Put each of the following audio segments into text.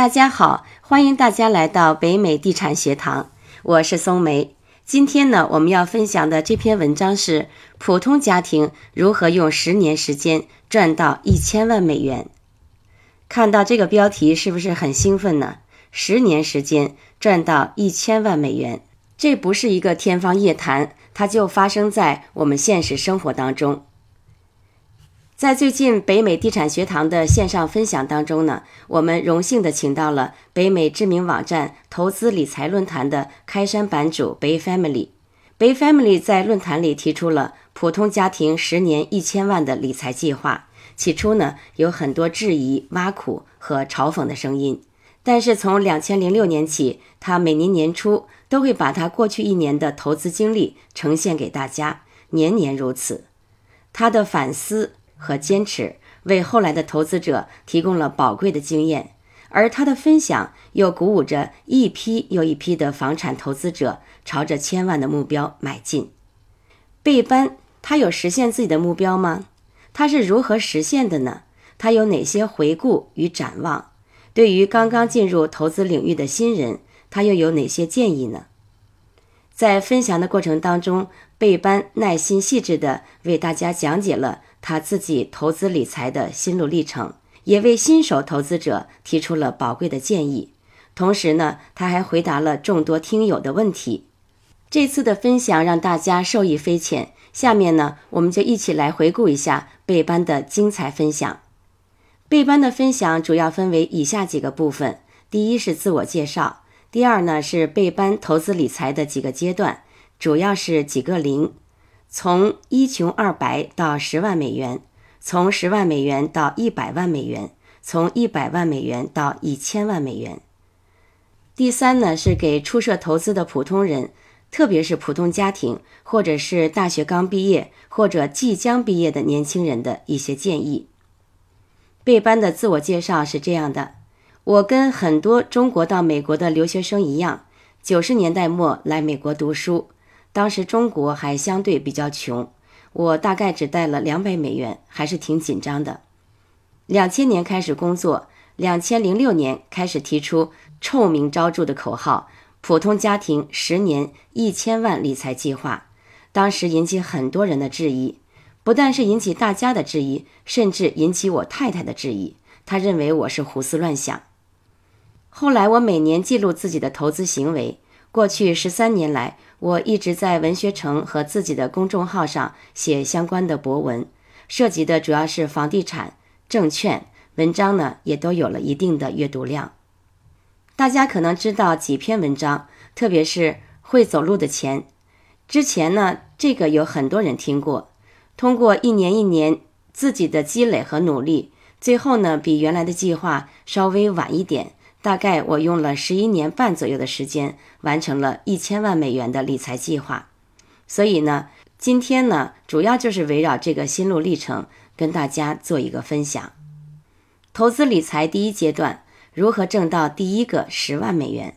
大家好，欢迎大家来到北美地产学堂，我是松梅。今天呢，我们要分享的这篇文章是普通家庭如何用十年时间赚到一千万美元。看到这个标题是不是很兴奋呢？十年时间赚到一千万美元，这不是一个天方夜谭，它就发生在我们现实生活当中。在最近北美地产学堂的线上分享当中呢，我们荣幸的请到了北美知名网站投资理财论坛的开山版主 Bay Family。Bay Family 在论坛里提出了普通家庭十年一千万的理财计划。起初呢，有很多质疑、挖苦和嘲讽的声音，但是从两千零六年起，他每年年初都会把他过去一年的投资经历呈现给大家，年年如此。他的反思。和坚持为后来的投资者提供了宝贵的经验，而他的分享又鼓舞着一批又一批的房产投资者朝着千万的目标迈进。贝班，他有实现自己的目标吗？他是如何实现的呢？他有哪些回顾与展望？对于刚刚进入投资领域的新人，他又有哪些建议呢？在分享的过程当中，贝班耐心细致地为大家讲解了。他自己投资理财的心路历程，也为新手投资者提出了宝贵的建议。同时呢，他还回答了众多听友的问题。这次的分享让大家受益匪浅。下面呢，我们就一起来回顾一下贝班的精彩分享。贝班的分享主要分为以下几个部分：第一是自我介绍；第二呢是贝班投资理财的几个阶段，主要是几个零。从一穷二白到十万美元，从十万美元到一百万美元，从一百万美元到一千万美元。第三呢，是给初涉投资的普通人，特别是普通家庭，或者是大学刚毕业或者即将毕业的年轻人的一些建议。贝班的自我介绍是这样的：我跟很多中国到美国的留学生一样，九十年代末来美国读书。当时中国还相对比较穷，我大概只带了两百美元，还是挺紧张的。两千年开始工作，两千零六年开始提出臭名昭著的口号“普通家庭十年一千万理财计划”，当时引起很多人的质疑，不但是引起大家的质疑，甚至引起我太太的质疑，她认为我是胡思乱想。后来我每年记录自己的投资行为。过去十三年来，我一直在文学城和自己的公众号上写相关的博文，涉及的主要是房地产、证券，文章呢也都有了一定的阅读量。大家可能知道几篇文章，特别是会走路的钱。之前呢，这个有很多人听过。通过一年一年自己的积累和努力，最后呢，比原来的计划稍微晚一点。大概我用了十一年半左右的时间，完成了一千万美元的理财计划。所以呢，今天呢，主要就是围绕这个心路历程，跟大家做一个分享。投资理财第一阶段，如何挣到第一个十万美元？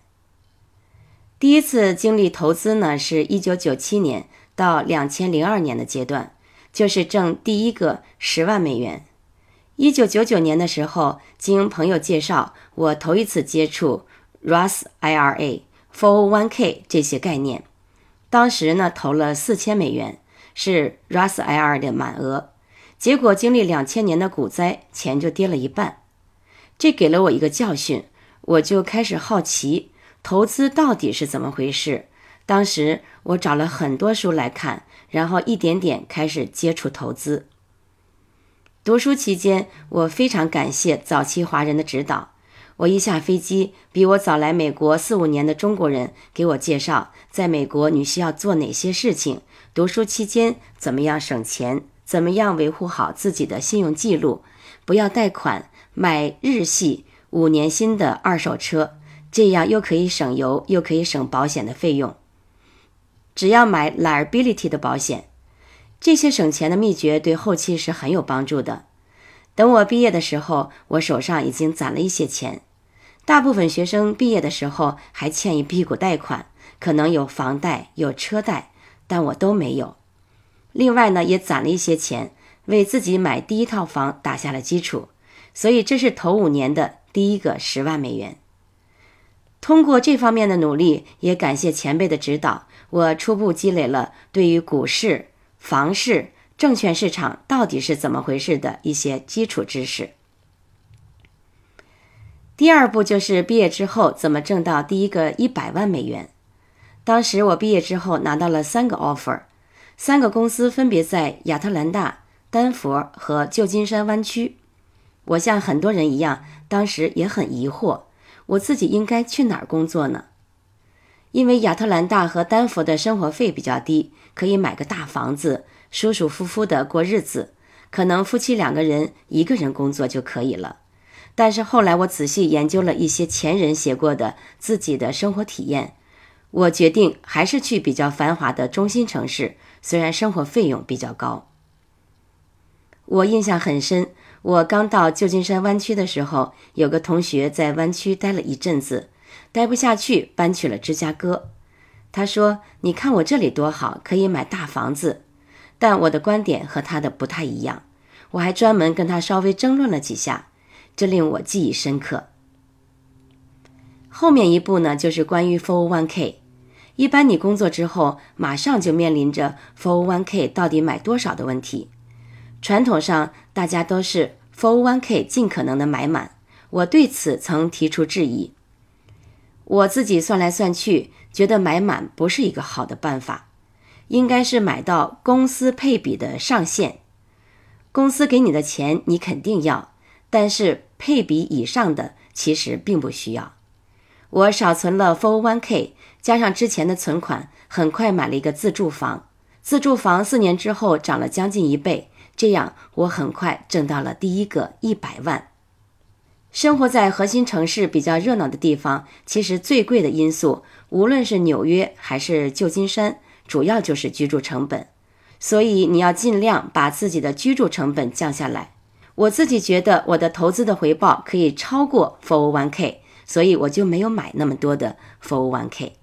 第一次经历投资呢，是一九九七年到两千零二年的阶段，就是挣第一个十万美元。一九九九年的时候，经朋友介绍，我头一次接触 Roth IRA、401k 这些概念。当时呢，投了四千美元，是 Roth IRA 的满额。结果经历两千年的股灾，钱就跌了一半。这给了我一个教训，我就开始好奇投资到底是怎么回事。当时我找了很多书来看，然后一点点开始接触投资。读书期间，我非常感谢早期华人的指导。我一下飞机，比我早来美国四五年的中国人给我介绍，在美国你需要做哪些事情，读书期间怎么样省钱，怎么样维护好自己的信用记录，不要贷款，买日系五年新的二手车，这样又可以省油，又可以省保险的费用。只要买 liability 的保险。这些省钱的秘诀对后期是很有帮助的。等我毕业的时候，我手上已经攒了一些钱。大部分学生毕业的时候还欠一屁股贷款，可能有房贷、有车贷，但我都没有。另外呢，也攒了一些钱，为自己买第一套房打下了基础。所以这是头五年的第一个十万美元。通过这方面的努力，也感谢前辈的指导，我初步积累了对于股市、房市、证券市场到底是怎么回事的一些基础知识。第二步就是毕业之后怎么挣到第一个一百万美元。当时我毕业之后拿到了三个 offer，三个公司分别在亚特兰大、丹佛和旧金山湾区。我像很多人一样，当时也很疑惑。我自己应该去哪儿工作呢？因为亚特兰大和丹佛的生活费比较低，可以买个大房子，舒舒服服的过日子。可能夫妻两个人一个人工作就可以了。但是后来我仔细研究了一些前人写过的自己的生活体验，我决定还是去比较繁华的中心城市，虽然生活费用比较高。我印象很深。我刚到旧金山湾区的时候，有个同学在湾区待了一阵子，待不下去，搬去了芝加哥。他说：“你看我这里多好，可以买大房子。”但我的观点和他的不太一样。我还专门跟他稍微争论了几下，这令我记忆深刻。后面一步呢，就是关于 401k。一般你工作之后，马上就面临着 401k 到底买多少的问题。传统上，大家都是 401k 尽可能的买满。我对此曾提出质疑。我自己算来算去，觉得买满不是一个好的办法，应该是买到公司配比的上限。公司给你的钱你肯定要，但是配比以上的其实并不需要。我少存了 401k，加上之前的存款，很快买了一个自住房。自住房四年之后涨了将近一倍。这样，我很快挣到了第一个一百万。生活在核心城市比较热闹的地方，其实最贵的因素，无论是纽约还是旧金山，主要就是居住成本。所以你要尽量把自己的居住成本降下来。我自己觉得我的投资的回报可以超过 401k，所以我就没有买那么多的 401k。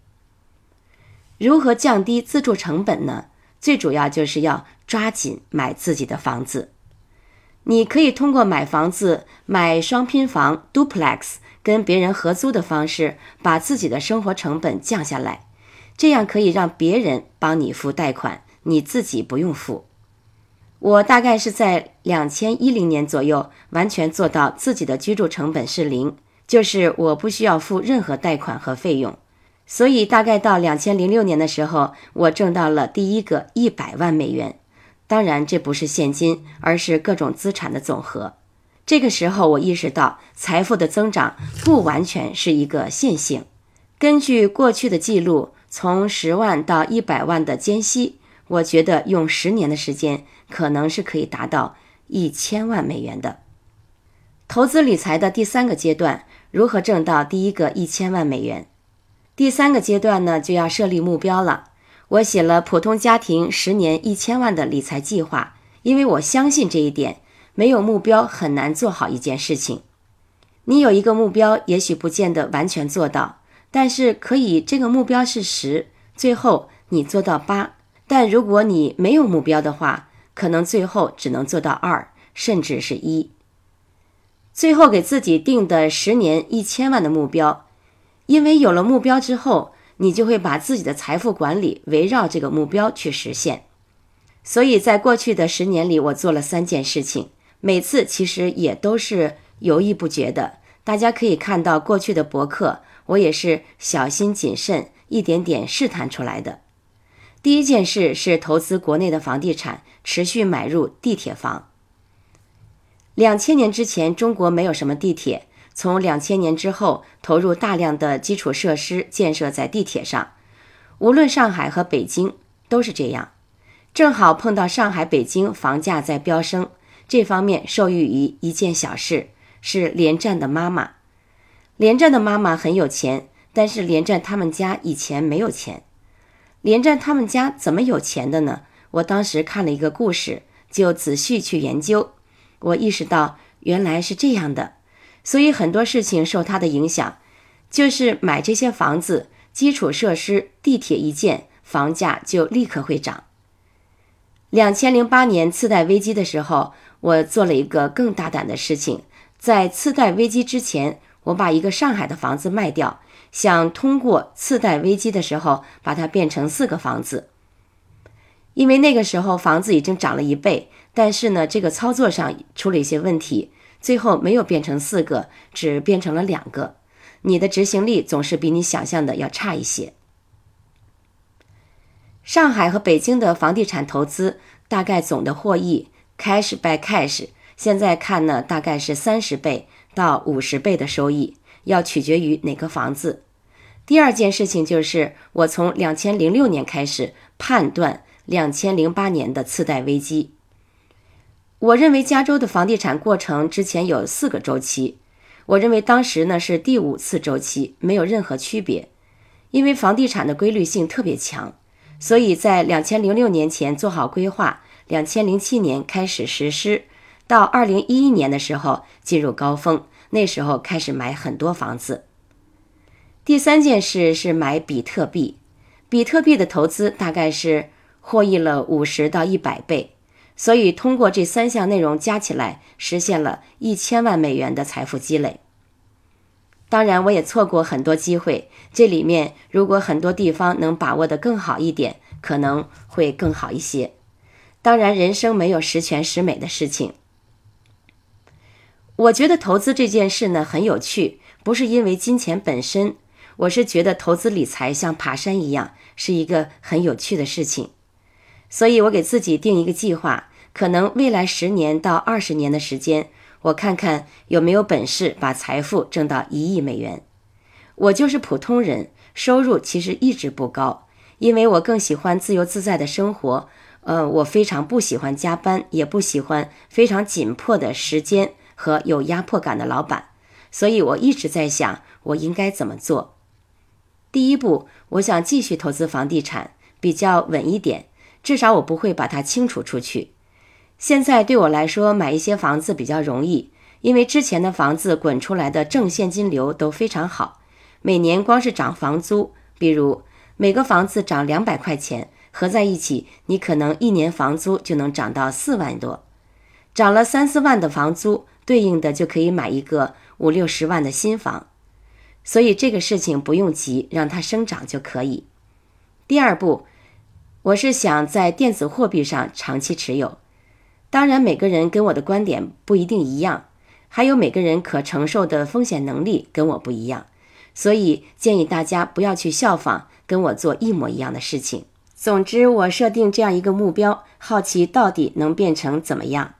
如何降低自住成本呢？最主要就是要抓紧买自己的房子。你可以通过买房子、买双拼房 （duplex） 跟别人合租的方式，把自己的生活成本降下来。这样可以让别人帮你付贷款，你自己不用付。我大概是在两千一零年左右完全做到自己的居住成本是零，就是我不需要付任何贷款和费用。所以，大概到两千零六年的时候，我挣到了第一个一百万美元。当然，这不是现金，而是各种资产的总和。这个时候，我意识到财富的增长不完全是一个线性。根据过去的记录，从十万到一百万的间隙，我觉得用十年的时间，可能是可以达到一千万美元的。投资理财的第三个阶段，如何挣到第一个一千万美元？第三个阶段呢，就要设立目标了。我写了普通家庭十年一千万的理财计划，因为我相信这一点，没有目标很难做好一件事情。你有一个目标，也许不见得完全做到，但是可以这个目标是十，最后你做到八。但如果你没有目标的话，可能最后只能做到二，甚至是一。最后给自己定的十年一千万的目标。因为有了目标之后，你就会把自己的财富管理围绕这个目标去实现。所以在过去的十年里，我做了三件事情，每次其实也都是犹豫不决的。大家可以看到过去的博客，我也是小心谨慎，一点点试探出来的。第一件事是投资国内的房地产，持续买入地铁房。两千年之前，中国没有什么地铁。从两千年之后，投入大量的基础设施建设在地铁上，无论上海和北京都是这样。正好碰到上海、北京房价在飙升，这方面受益于一件小事，是连战的妈妈。连战的妈妈很有钱，但是连战他们家以前没有钱。连战他们家怎么有钱的呢？我当时看了一个故事，就仔细去研究，我意识到原来是这样的。所以很多事情受它的影响，就是买这些房子，基础设施、地铁一建，房价就立刻会涨。两千零八年次贷危机的时候，我做了一个更大胆的事情，在次贷危机之前，我把一个上海的房子卖掉，想通过次贷危机的时候把它变成四个房子。因为那个时候房子已经涨了一倍，但是呢，这个操作上出了一些问题，最后没有变成四个，只变成了两个。你的执行力总是比你想象的要差一些。上海和北京的房地产投资大概总的获益 cash by cash，现在看呢，大概是三十倍到五十倍的收益，要取决于哪个房子。第二件事情就是，我从两千零六年开始判断。两千零八年的次贷危机，我认为加州的房地产过程之前有四个周期，我认为当时呢是第五次周期，没有任何区别，因为房地产的规律性特别强，所以在两千零六年前做好规划，两千零七年开始实施，到二零一一年的时候进入高峰，那时候开始买很多房子。第三件事是买比特币，比特币的投资大概是。获益了五十到一百倍，所以通过这三项内容加起来，实现了一千万美元的财富积累。当然，我也错过很多机会。这里面如果很多地方能把握得更好一点，可能会更好一些。当然，人生没有十全十美的事情。我觉得投资这件事呢很有趣，不是因为金钱本身，我是觉得投资理财像爬山一样，是一个很有趣的事情。所以，我给自己定一个计划，可能未来十年到二十年的时间，我看看有没有本事把财富挣到一亿美元。我就是普通人，收入其实一直不高，因为我更喜欢自由自在的生活。呃，我非常不喜欢加班，也不喜欢非常紧迫的时间和有压迫感的老板。所以我一直在想，我应该怎么做。第一步，我想继续投资房地产，比较稳一点。至少我不会把它清除出去。现在对我来说，买一些房子比较容易，因为之前的房子滚出来的正现金流都非常好。每年光是涨房租，比如每个房子涨两百块钱，合在一起，你可能一年房租就能涨到四万多。涨了三四万的房租，对应的就可以买一个五六十万的新房。所以这个事情不用急，让它生长就可以。第二步。我是想在电子货币上长期持有，当然每个人跟我的观点不一定一样，还有每个人可承受的风险能力跟我不一样，所以建议大家不要去效仿跟我做一模一样的事情。总之，我设定这样一个目标，好奇到底能变成怎么样。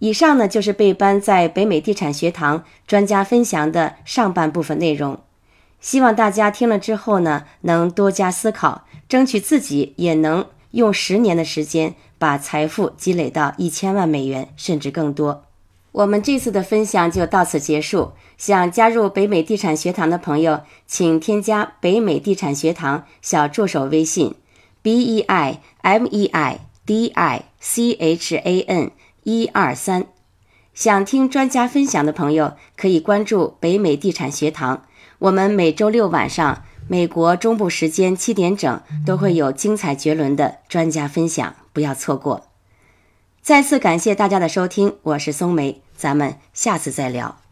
以上呢就是贝班在北美地产学堂专家分享的上半部分内容。希望大家听了之后呢，能多加思考，争取自己也能用十年的时间把财富积累到一千万美元，甚至更多。我们这次的分享就到此结束。想加入北美地产学堂的朋友，请添加北美地产学堂小助手微信：b e i m e i d i c h a n 一二三。想听专家分享的朋友，可以关注北美地产学堂。我们每周六晚上，美国中部时间七点整，都会有精彩绝伦的专家分享，不要错过。再次感谢大家的收听，我是松梅，咱们下次再聊。